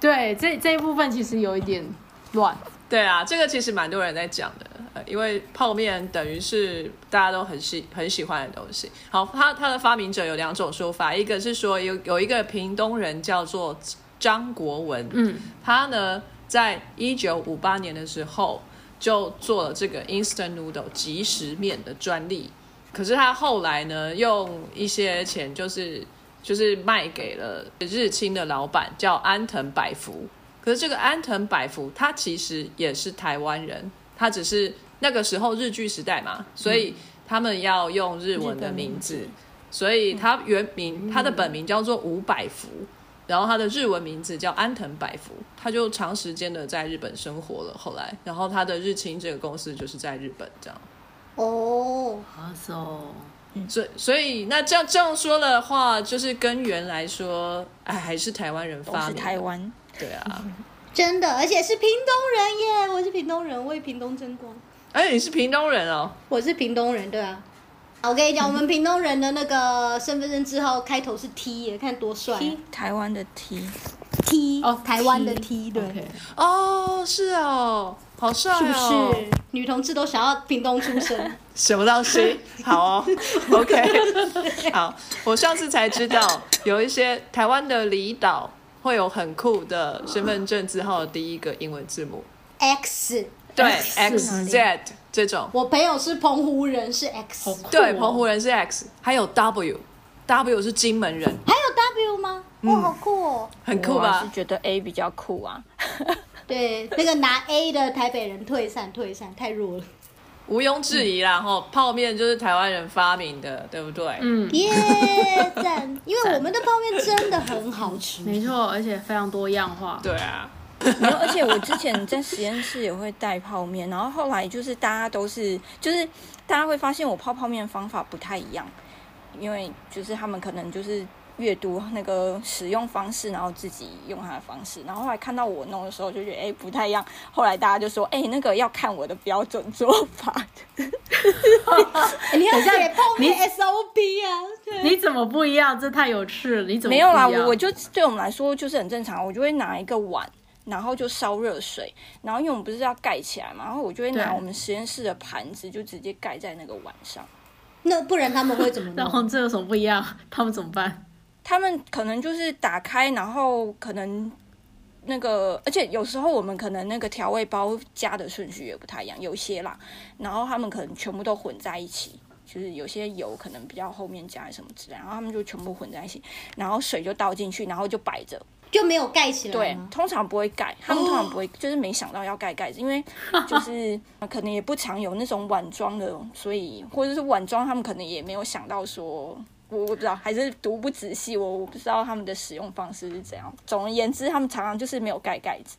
[SPEAKER 5] 对，这这一部分其实有一点乱。
[SPEAKER 1] 对啊，这个其实蛮多人在讲的。因为泡面等于是大家都很喜很喜欢的东西。好，他他的发明者有两种说法，一个是说有有一个屏东人叫做张国文，嗯，他呢在一九五八年的时候就做了这个 instant noodle 即食面的专利，可是他后来呢用一些钱就是就是卖给了日清的老板叫安藤百福，可是这个安藤百福他其实也是台湾人，他只是。那个时候日剧时代嘛，所以他们要用日文的名字，所以他原名他的本名叫做吴百福，然后他的日文名字叫安藤百福，他就长时间的在日本生活了。后来，然后他的日清这个公司就是在日本这样。
[SPEAKER 3] 哦，
[SPEAKER 5] 啊，so
[SPEAKER 1] 所以所以那这样这样说的话，就是根源来说，哎，还是台湾人发明的。
[SPEAKER 4] 台湾。
[SPEAKER 1] 对啊，
[SPEAKER 3] 真的，而且是屏东人耶！我是屏东人，为屏东争光。
[SPEAKER 1] 哎，你是屏东人哦。
[SPEAKER 3] 我是屏东人，对啊。我跟你讲，我们屏东人的那个身份证字号开头是 T 耶，看多帅、啊、
[SPEAKER 4] T 台湾的
[SPEAKER 3] T，！T
[SPEAKER 5] 哦
[SPEAKER 3] 台湾的 T，对
[SPEAKER 1] 哦，是哦，好帅
[SPEAKER 3] 是不
[SPEAKER 1] 哦。
[SPEAKER 3] 是？女同志都想要屏东出生。
[SPEAKER 1] 什么东西？好哦，OK，好。我上次才知道，有一些台湾的离岛会有很酷的身份证字号的第一个英文字母
[SPEAKER 3] ，X，
[SPEAKER 1] 对 X，X Z 这种。
[SPEAKER 3] 我朋友是澎湖人，是 X，、
[SPEAKER 1] 对，
[SPEAKER 5] 哦
[SPEAKER 1] 澎湖人是 X，还有 W，W 是金门人，
[SPEAKER 3] 还有 W 吗？哇，好酷哦！
[SPEAKER 1] 很酷
[SPEAKER 4] 我是
[SPEAKER 1] 吧？
[SPEAKER 4] 觉得 A 比较酷啊。
[SPEAKER 3] 对，那个拿 A 的台北人退散，退散，太弱了。
[SPEAKER 1] 毋庸置疑啦，吼，泡面就是台湾人发明的，对不对？
[SPEAKER 5] 嗯，
[SPEAKER 3] 耶、赞！因为我们的泡面真的很好吃。
[SPEAKER 5] 没错，而且非常多样化。
[SPEAKER 1] 对啊，
[SPEAKER 4] 然后，而且我之前在实验室也会带泡面，然后后来就是大家都是，就是大家会发现我泡泡面的方法不太一样，因为就是他们可能就是阅读那个使用方式，然后自己用它的方式，然后后来看到我弄的时候就觉得哎、不太一样，后来大家就说哎、那个要看我的标准做法，
[SPEAKER 3] 你要
[SPEAKER 5] 等一下
[SPEAKER 3] 写泡面
[SPEAKER 5] 你
[SPEAKER 3] SOP 啊？对，
[SPEAKER 5] 你怎么不一样？这太有趣了！你怎么
[SPEAKER 4] 没有啦，
[SPEAKER 5] 不一样
[SPEAKER 4] 我我就对我们来说就是很正常，我就会拿一个碗。然后就烧热水，然后因为我们不是要盖起来嘛，然后我就会拿我们实验室的盘子，就直接盖在那个碗上。
[SPEAKER 3] 那不然他们会怎么
[SPEAKER 5] 然后
[SPEAKER 3] 弄？
[SPEAKER 5] 这有什么不一样？他们怎么办？
[SPEAKER 4] 他们可能就是打开，然后可能那个，而且有时候我们可能那个调味包加的顺序也不太一样，有些啦，然后他们可能全部都混在一起。就是有些油可能比较后面加什么之类，然后他们就全部混在一起，然后水就倒进去，然后就摆着。
[SPEAKER 3] 就没有盖起来
[SPEAKER 4] 对，？通常不会盖，他们通常不会，就是没想到要盖盖子，因为 就是可能也不常有那种碗装的，所以或者是碗装，他们可能也没有想到说，我我不知道，还是读不仔细，我我不知道他们的使用方式是怎样。总而言之，他们常常就是没有盖盖子。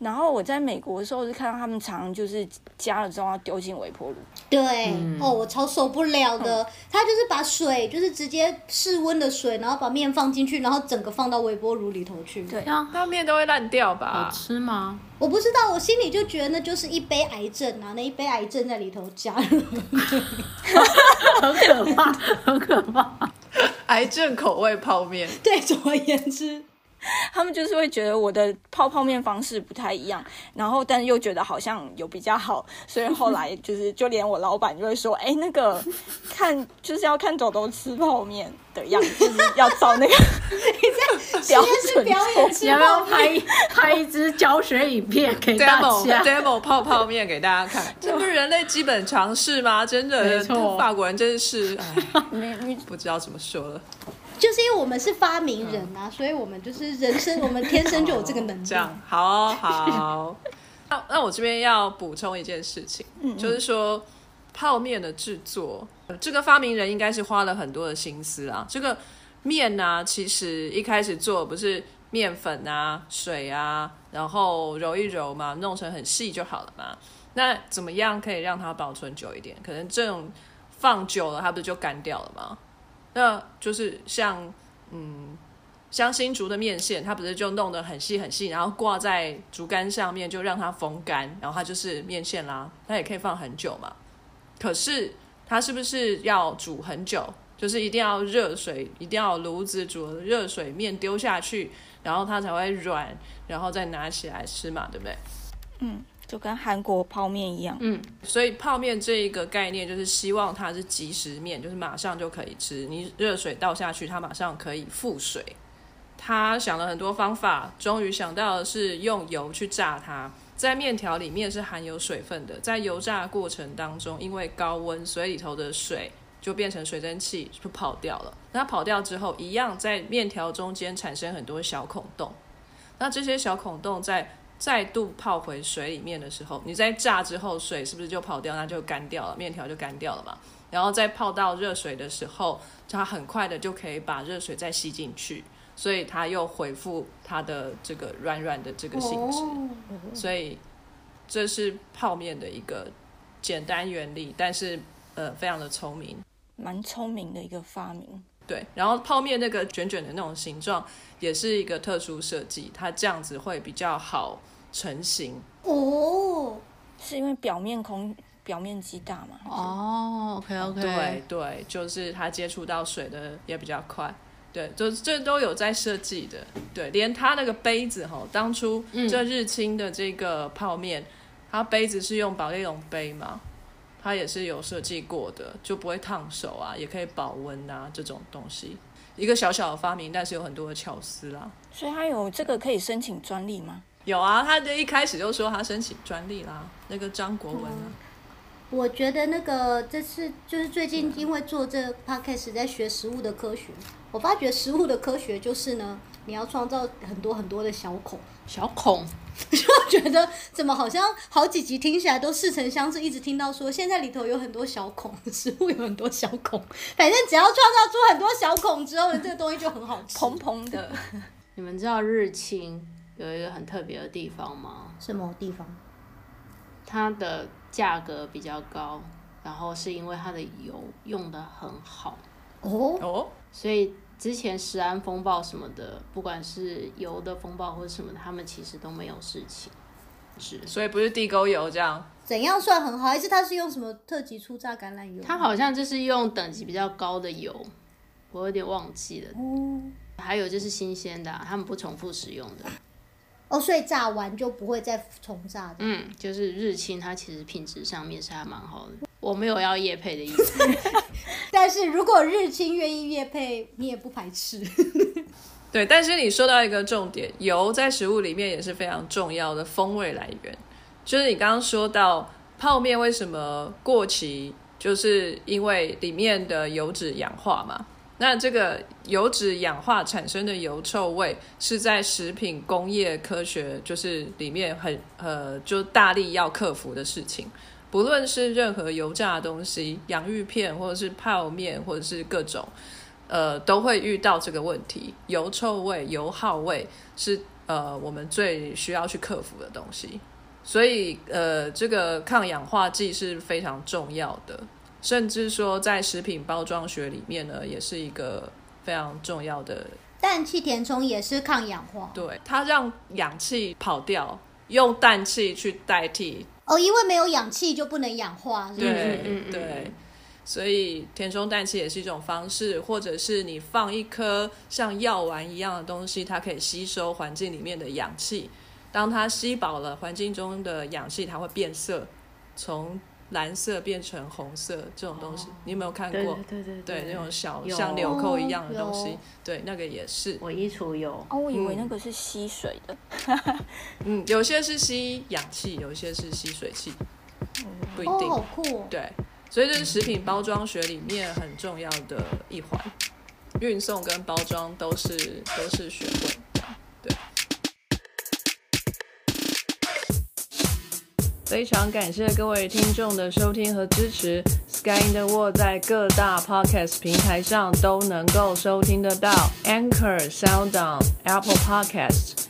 [SPEAKER 4] 然后我在美国的时候是看到他们常常就是加了之后要丢进微波炉，
[SPEAKER 3] 对，
[SPEAKER 5] 嗯
[SPEAKER 3] 哦，我超受不了的。他就是把水，就是直接室温的水，然后把面放进去，然后整个放到微波炉里头去。
[SPEAKER 4] 对
[SPEAKER 5] 这样
[SPEAKER 1] 那面都会烂掉吧好？
[SPEAKER 5] 吃吗？
[SPEAKER 3] 我不知道，我心里就觉得那就是一杯癌症啊，那一杯癌症在里头加入。
[SPEAKER 5] 很可怕，很可怕。
[SPEAKER 1] 癌症口味泡面，
[SPEAKER 3] 对，总而言之，
[SPEAKER 4] 他们就是会觉得我的泡泡面方式不太一样，然后但又觉得好像有比较好，所以后来就是就连我老板就会说，哎、那个 看就是要看豆豆吃泡面的样子，就是要照那个 标准
[SPEAKER 3] 表
[SPEAKER 4] 做
[SPEAKER 5] 你要不要。拍一拍一支教学影片给大家
[SPEAKER 1] ？demo 泡泡面给大家看，这不是人类基本常识吗？真的法国人真是，哎，
[SPEAKER 4] 没没
[SPEAKER 1] 不知道怎么说了。
[SPEAKER 3] 就是因为我们是发明人啊，所以我们就是人生，我们天生就有这个能力。
[SPEAKER 1] 这样，好哦好。那那我这边要补充一件事情，嗯就是说泡面的制作，呃这个发明人应该是花了很多的心思啊。这个面呢、其实一开始做不是面粉啊、水啊，然后揉一揉嘛，弄成很细就好了嘛。那怎么样可以让它保存久一点？可能这种放久了，它不是就干掉了吗？那就是像嗯，像新竹的面线，它不是就弄得很细很细，然后挂在竹竿上面，就让它风干，然后它就是面线啦。它也可以放很久嘛。可是它是不是要煮很久？就是一定要热水，一定要炉子煮热水，面丢下去，然后它才会软，然后再拿起来吃嘛，对不对？
[SPEAKER 4] 嗯就跟韩国泡面一样，
[SPEAKER 5] 嗯，
[SPEAKER 1] 所以泡面这一个概念就是希望它是即食面，就是马上就可以吃。你热水倒下去，它马上可以复水。他想了很多方法，终于想到的是用油去炸它。在面条里面是含有水分的，在油炸过程当中，因为高温，所以里头的水就变成水蒸气，就跑掉了。那跑掉之后，一样在面条中间产生很多小孔洞。那这些小孔洞在再度泡回水里面的时候，你在炸之后，水是不是就跑掉，那就干掉了，面条就干掉了嘛？然后再泡到热水的时候，它很快的就可以把热水再吸进去，所以它又恢复它的这个软软的这个性质。
[SPEAKER 3] 哦
[SPEAKER 1] 所以这是泡面的一个简单原理，但是呃非常的聪明。
[SPEAKER 4] 蛮聪明的一个发明。
[SPEAKER 1] 对，然后泡面那个卷卷的那种形状也是一个特殊设计，它这样子会比较好成型。
[SPEAKER 3] 哦，
[SPEAKER 4] 是因为表面空表面积大嘛？
[SPEAKER 5] 哦，OK OK，
[SPEAKER 1] 对对，就是它接触到水的也比较快。对，就这都有在设计的。对，连它那个杯子哈，当初这日清的这个泡面，它杯子是用保丽龙杯嘛，它也是有设计过的，就不会烫手啊，也可以保温啊，这种东西。一个小小的发明，但是有很多的巧思啦。
[SPEAKER 4] 所以它有这个可以申请专利吗？
[SPEAKER 1] 有啊，他的一开始就说他申请专利啦，那个张国文啊，
[SPEAKER 3] 我觉得那个这次就是最近因为做这个 podcast 在学食物的科学，我发觉食物的科学就是呢，你要创造很多很多的小孔。
[SPEAKER 5] 小孔，
[SPEAKER 3] 就觉得怎么好像好几集听起来都似曾相识，一直听到说现在里头有很多小孔，食物有很多小孔，反正只要创造出很多小孔之后，这个东西就很好吃。
[SPEAKER 4] 蓬蓬的，
[SPEAKER 5] 你们知道日清有一个很特别的地方吗？
[SPEAKER 3] 什么地方？
[SPEAKER 5] 它的价格比较高，然后是因为它的油用的很好，
[SPEAKER 3] 哦，
[SPEAKER 1] 哦，
[SPEAKER 5] 所以之前食安风暴什么的，不管是油的风暴或者什么的，他们其实都没有事情。是，
[SPEAKER 1] 所以不是地沟油这样，
[SPEAKER 3] 怎样算很好？还是它是用什么特级初榨橄榄油？
[SPEAKER 5] 它好像就是用等级比较高的油，我有点忘记了。
[SPEAKER 3] 哦
[SPEAKER 5] 还有就是新鲜的啊、他们不重复使用的。
[SPEAKER 3] 哦，所以炸完就不会再重炸的。
[SPEAKER 5] 嗯，就是日清，它其实品质上面是还蛮好的。我没有要夜配的意思，
[SPEAKER 3] 但是如果日清愿意夜配，你也不排斥。
[SPEAKER 1] 对，但是你说到一个重点，油在食物里面也是非常重要的风味来源。就是你刚刚说到泡面为什么过期，就是因为里面的油脂氧化嘛。那这个油脂氧化产生的油臭味，是在食品工业科学就是里面很呃，就大力要克服的事情。不论是任何油炸的东西，洋芋片或者是泡面，或者是各种。呃，都会遇到这个问题，油臭味、油耗味是呃我们最需要去克服的东西。所以呃，这个抗氧化剂是非常重要的，甚至说在食品包装学里面呢，也是一个非常重要的。
[SPEAKER 3] 氮气填充也是抗氧化
[SPEAKER 1] 对，它让氧气跑掉，用氮气去代替。
[SPEAKER 3] 哦，因为没有氧气就不能氧化。是是
[SPEAKER 1] 对、对。所以填充氮气也是一种方式，或者是你放一颗像药丸一样的东西，它可以吸收环境里面的氧气。当它吸饱了环境中的氧气，它会变色，从蓝色变成红色。这种东西，你有没有看过？
[SPEAKER 5] 对对
[SPEAKER 1] 对，那种小像纽扣一样的东西，对，那个也是。
[SPEAKER 5] 我衣橱有，
[SPEAKER 4] 哦，我以为那个是吸水的。
[SPEAKER 1] 嗯，有些是吸氧气，有些是吸水气，不一定。
[SPEAKER 3] 哦，好酷哦。
[SPEAKER 1] 对，所以这是食品包装学里面很重要的一环，运送跟包装都是都是学问。非常感谢各位听众的收听和支持。Sky in the World 在各大 Podcast 平台上都能够收听得到，Anchor、SoundOn、Apple Podcast。